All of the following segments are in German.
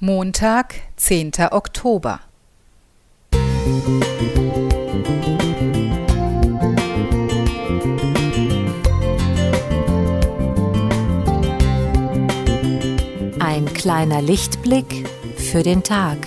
Montag, 10. Oktober. Ein kleiner Lichtblick für den Tag.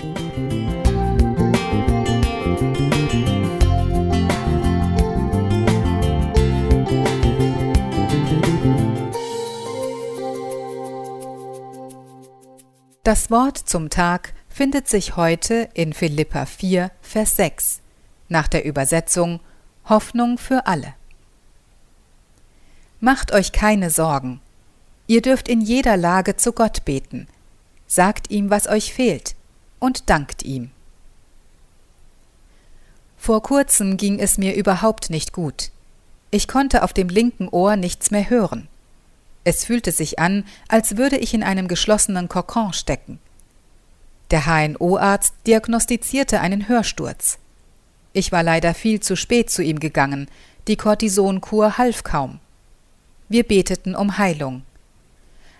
Das Wort zum Tag findet sich heute in Philippa 4, Vers 6 nach der Übersetzung Hoffnung für alle. Macht euch keine Sorgen. Ihr dürft in jeder Lage zu Gott beten. Sagt ihm, was euch fehlt, und dankt ihm. Vor kurzem ging es mir überhaupt nicht gut. Ich konnte auf dem linken Ohr nichts mehr hören. Es fühlte sich an, als würde ich in einem geschlossenen Kokon stecken. Der HNO-Arzt diagnostizierte einen Hörsturz. Ich war leider viel zu spät zu ihm gegangen, die Cortisonkur half kaum. Wir beteten um Heilung.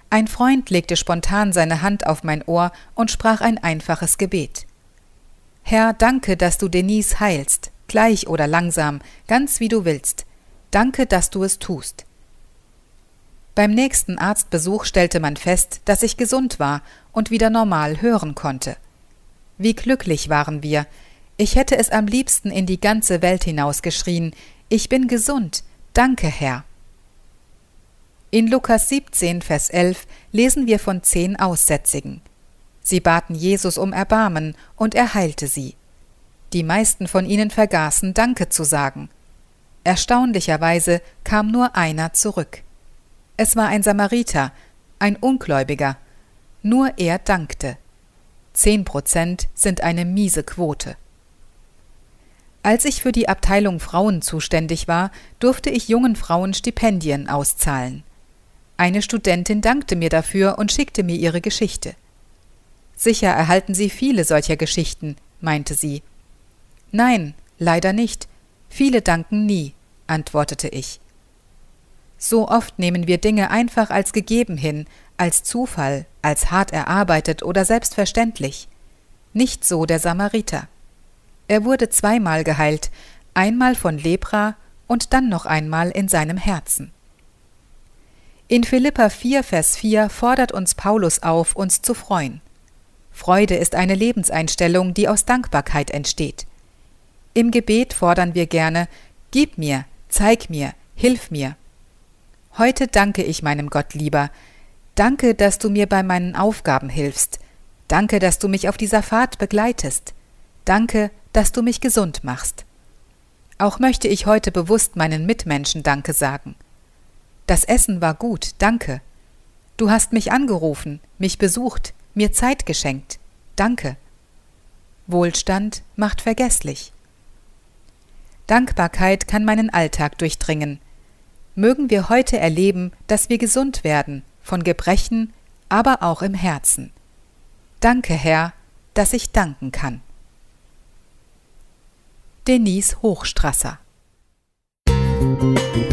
Ein Freund legte spontan seine Hand auf mein Ohr und sprach ein einfaches Gebet. Herr, danke, dass du Denise heilst, gleich oder langsam, ganz wie du willst. Danke, dass du es tust. Beim nächsten Arztbesuch stellte man fest, dass ich gesund war und wieder normal hören konnte. Wie glücklich waren wir. Ich hätte es am liebsten in die ganze Welt hinausgeschrien. Ich bin gesund. Danke, Herr. In Lukas 17, Vers 11 lesen wir von zehn Aussätzigen. Sie baten Jesus um Erbarmen, und er heilte sie. Die meisten von ihnen vergaßen Danke zu sagen. Erstaunlicherweise kam nur einer zurück. Es war ein Samariter, ein Ungläubiger. Nur er dankte. Zehn Prozent sind eine miese Quote. Als ich für die Abteilung Frauen zuständig war, durfte ich jungen Frauen Stipendien auszahlen. Eine Studentin dankte mir dafür und schickte mir ihre Geschichte. Sicher erhalten Sie viele solcher Geschichten, meinte sie. Nein, leider nicht. Viele danken nie, antwortete ich. So oft nehmen wir Dinge einfach als gegeben hin, als Zufall, als hart erarbeitet oder selbstverständlich. Nicht so der Samariter. Er wurde zweimal geheilt, einmal von Lepra und dann noch einmal in seinem Herzen. In Philippa 4, Vers 4 fordert uns Paulus auf, uns zu freuen. Freude ist eine Lebenseinstellung, die aus Dankbarkeit entsteht. Im Gebet fordern wir gerne, Gib mir, zeig mir, hilf mir. Heute danke ich meinem Gott lieber. Danke, dass du mir bei meinen Aufgaben hilfst. Danke, dass du mich auf dieser Fahrt begleitest. Danke, dass du mich gesund machst. Auch möchte ich heute bewusst meinen Mitmenschen Danke sagen. Das Essen war gut, danke. Du hast mich angerufen, mich besucht, mir Zeit geschenkt. Danke. Wohlstand macht vergesslich. Dankbarkeit kann meinen Alltag durchdringen mögen wir heute erleben, dass wir gesund werden, von Gebrechen, aber auch im Herzen. Danke, Herr, dass ich danken kann. Denise Hochstrasser Musik